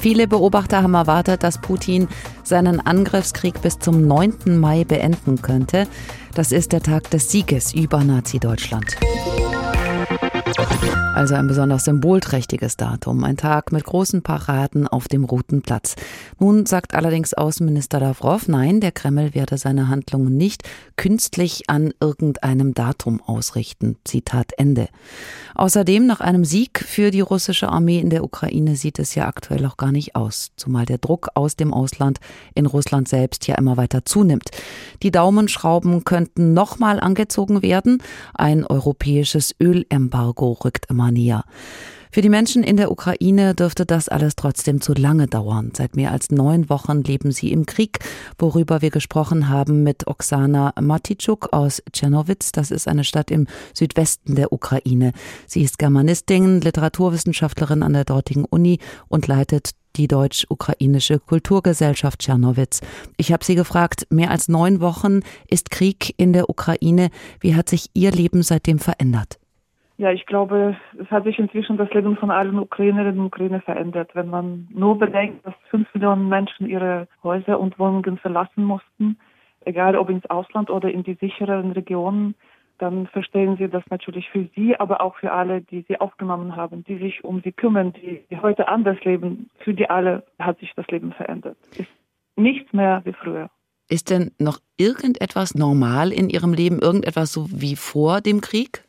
Viele Beobachter haben erwartet, dass Putin seinen Angriffskrieg bis zum 9. Mai beenden könnte. Das ist der Tag des Sieges über Nazi-Deutschland. Also ein besonders symbolträchtiges Datum, ein Tag mit großen Paraden auf dem Roten Platz. Nun sagt allerdings Außenminister Lavrov, nein, der Kreml werde seine Handlungen nicht künstlich an irgendeinem Datum ausrichten. Zitat Ende. Außerdem, nach einem Sieg für die russische Armee in der Ukraine sieht es ja aktuell auch gar nicht aus, zumal der Druck aus dem Ausland in Russland selbst ja immer weiter zunimmt. Die Daumenschrauben könnten nochmal angezogen werden. Ein europäisches Ölembargo rückt immer näher. Für die Menschen in der Ukraine dürfte das alles trotzdem zu lange dauern. Seit mehr als neun Wochen leben sie im Krieg, worüber wir gesprochen haben mit Oksana Matitschuk aus Tschernowitz. Das ist eine Stadt im Südwesten der Ukraine. Sie ist Germanistin, Literaturwissenschaftlerin an der dortigen Uni und leitet die deutsch-ukrainische Kulturgesellschaft Tschernowitz. Ich habe sie gefragt, mehr als neun Wochen ist Krieg in der Ukraine. Wie hat sich ihr Leben seitdem verändert? Ja, ich glaube, es hat sich inzwischen das Leben von allen Ukrainerinnen und Ukrainern verändert. Wenn man nur bedenkt, dass fünf Millionen Menschen ihre Häuser und Wohnungen verlassen mussten, egal ob ins Ausland oder in die sicheren Regionen, dann verstehen Sie das natürlich für Sie, aber auch für alle, die Sie aufgenommen haben, die sich um Sie kümmern, die, heute anders leben. Für die alle hat sich das Leben verändert. Ist nichts mehr wie früher. Ist denn noch irgendetwas normal in Ihrem Leben, irgendetwas so wie vor dem Krieg?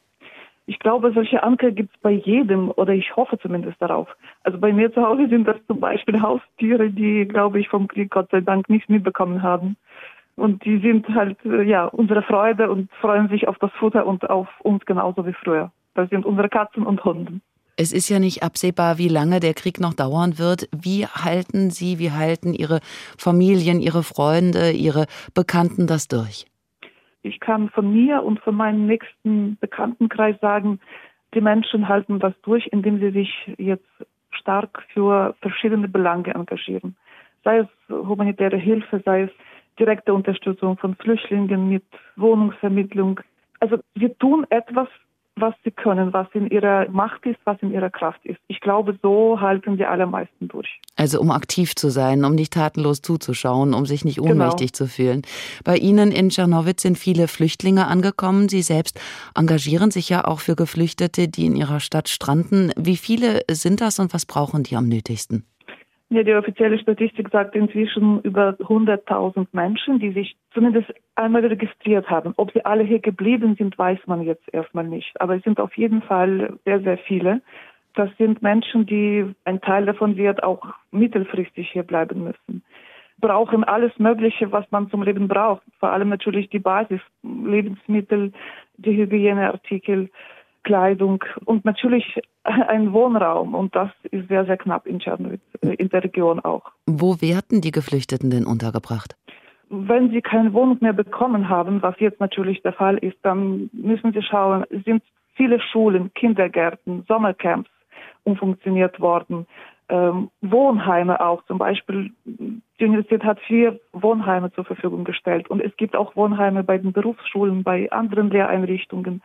Ich glaube, solche Anker gibt es bei jedem oder ich hoffe zumindest darauf. Also bei mir zu Hause sind das zum Beispiel Haustiere, die, glaube ich, vom Krieg Gott sei Dank nicht mitbekommen haben. Und die sind halt, äh, ja, unsere Freude und freuen sich auf das Futter und auf uns genauso wie früher. Das sind unsere Katzen und Hunde. Es ist ja nicht absehbar, wie lange der Krieg noch dauern wird. Wie halten Sie, wie halten Ihre Familien, Ihre Freunde, Ihre Bekannten das durch? Ich kann von mir und von meinem nächsten Bekanntenkreis sagen, die Menschen halten das durch, indem sie sich jetzt stark für verschiedene Belange engagieren. Sei es humanitäre Hilfe, sei es direkte Unterstützung von Flüchtlingen mit Wohnungsvermittlung. Also wir tun etwas was sie können, was in ihrer Macht ist, was in ihrer Kraft ist. Ich glaube, so halten die allermeisten durch. Also um aktiv zu sein, um nicht tatenlos zuzuschauen, um sich nicht genau. ohnmächtig genau. zu fühlen. Bei Ihnen in Tschernowitz sind viele Flüchtlinge angekommen. Sie selbst engagieren sich ja auch für Geflüchtete, die in ihrer Stadt stranden. Wie viele sind das und was brauchen die am nötigsten? Ja, die offizielle Statistik sagt inzwischen über 100.000 Menschen, die sich zumindest einmal registriert haben. Ob sie alle hier geblieben sind, weiß man jetzt erstmal nicht. Aber es sind auf jeden Fall sehr, sehr viele. Das sind Menschen, die, ein Teil davon wird auch mittelfristig hier bleiben müssen. Brauchen alles Mögliche, was man zum Leben braucht. Vor allem natürlich die Basis, Lebensmittel, die Hygieneartikel Kleidung und natürlich ein Wohnraum. Und das ist sehr, sehr knapp in Tschernowitz, äh, in der Region auch. Wo werden die Geflüchteten denn untergebracht? Wenn sie keine Wohnung mehr bekommen haben, was jetzt natürlich der Fall ist, dann müssen sie schauen, sind viele Schulen, Kindergärten, Sommercamps umfunktioniert worden. Ähm, Wohnheime auch. Zum Beispiel, die Universität hat vier Wohnheime zur Verfügung gestellt. Und es gibt auch Wohnheime bei den Berufsschulen, bei anderen Lehreinrichtungen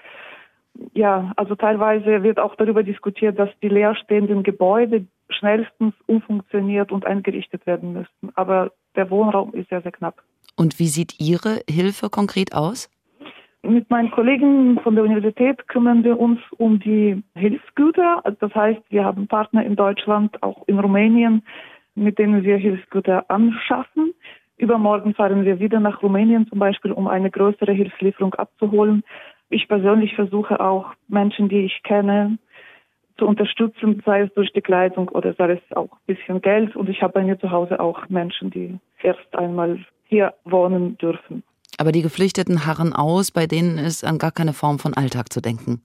ja, also teilweise wird auch darüber diskutiert, dass die leerstehenden Gebäude schnellstens umfunktioniert und eingerichtet werden müssten. Aber der Wohnraum ist sehr, sehr knapp. Und wie sieht Ihre Hilfe konkret aus? Mit meinen Kollegen von der Universität kümmern wir uns um die Hilfsgüter. Also das heißt, wir haben Partner in Deutschland, auch in Rumänien, mit denen wir Hilfsgüter anschaffen. Übermorgen fahren wir wieder nach Rumänien zum Beispiel, um eine größere Hilfslieferung abzuholen. Ich persönlich versuche auch Menschen, die ich kenne, zu unterstützen, sei es durch die Kleidung oder sei es auch ein bisschen Geld. Und ich habe bei mir zu Hause auch Menschen, die erst einmal hier wohnen dürfen. Aber die Geflüchteten harren aus, bei denen ist an gar keine Form von Alltag zu denken.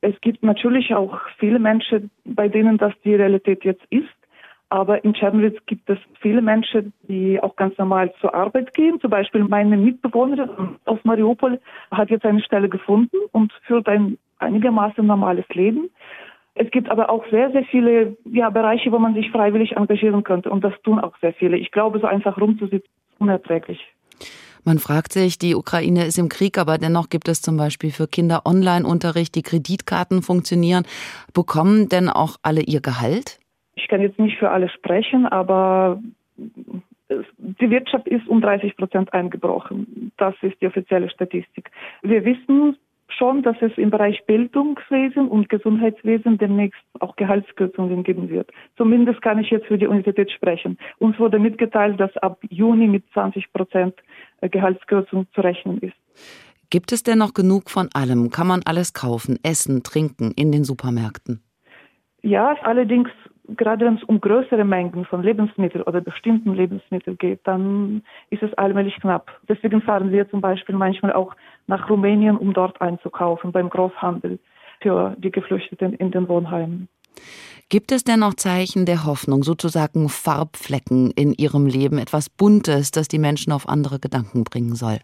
Es gibt natürlich auch viele Menschen, bei denen das die Realität jetzt ist. Aber in Tschernowitz gibt es viele Menschen, die auch ganz normal zur Arbeit gehen. Zum Beispiel meine Mitbewohnerin aus Mariupol hat jetzt eine Stelle gefunden und führt ein einigermaßen normales Leben. Es gibt aber auch sehr, sehr viele ja, Bereiche, wo man sich freiwillig engagieren könnte. Und das tun auch sehr viele. Ich glaube, so einfach rumzusitzen, ist unerträglich. Man fragt sich, die Ukraine ist im Krieg, aber dennoch gibt es zum Beispiel für Kinder Online-Unterricht, die Kreditkarten funktionieren. Bekommen denn auch alle ihr Gehalt? Ich kann jetzt nicht für alle sprechen, aber die Wirtschaft ist um 30 Prozent eingebrochen. Das ist die offizielle Statistik. Wir wissen schon, dass es im Bereich Bildungswesen und Gesundheitswesen demnächst auch Gehaltskürzungen geben wird. Zumindest kann ich jetzt für die Universität sprechen. Uns wurde mitgeteilt, dass ab Juni mit 20 Prozent Gehaltskürzung zu rechnen ist. Gibt es denn noch genug von allem? Kann man alles kaufen, essen, trinken in den Supermärkten? Ja, allerdings gerade wenn es um größere Mengen von Lebensmitteln oder bestimmten Lebensmitteln geht, dann ist es allmählich knapp. Deswegen fahren wir zum Beispiel manchmal auch nach Rumänien, um dort einzukaufen beim Großhandel für die Geflüchteten in den Wohnheimen. Gibt es denn noch Zeichen der Hoffnung, sozusagen Farbflecken in Ihrem Leben, etwas Buntes, das die Menschen auf andere Gedanken bringen soll?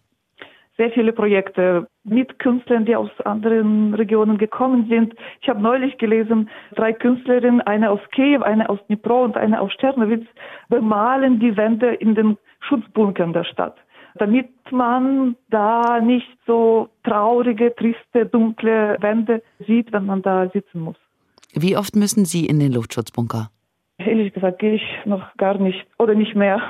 Sehr viele Projekte mit Künstlern, die aus anderen Regionen gekommen sind. Ich habe neulich gelesen, drei Künstlerinnen, eine aus Kiew, eine aus Dnipro und eine aus Tschernowitz, bemalen die Wände in den Schutzbunkern der Stadt, damit man da nicht so traurige, triste, dunkle Wände sieht, wenn man da sitzen muss. Wie oft müssen Sie in den Luftschutzbunker? Ehrlich gesagt gehe ich noch gar nicht oder nicht mehr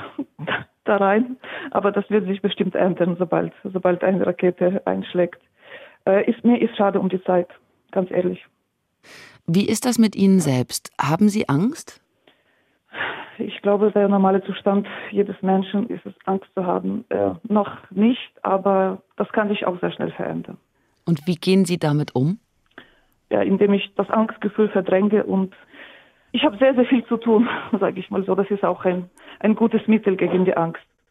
da rein. Aber das wird sich bestimmt ändern, sobald, sobald eine Rakete einschlägt. Äh, ist, mir ist schade um die Zeit, ganz ehrlich. Wie ist das mit Ihnen selbst? Haben Sie Angst? Ich glaube, der normale Zustand jedes Menschen ist es, Angst zu haben. Äh, noch nicht, aber das kann sich auch sehr schnell verändern. Und wie gehen Sie damit um? Ja, indem ich das Angstgefühl verdränge und ich habe sehr, sehr viel zu tun, sage ich mal so. Das ist auch ein, ein gutes Mittel gegen die Angst.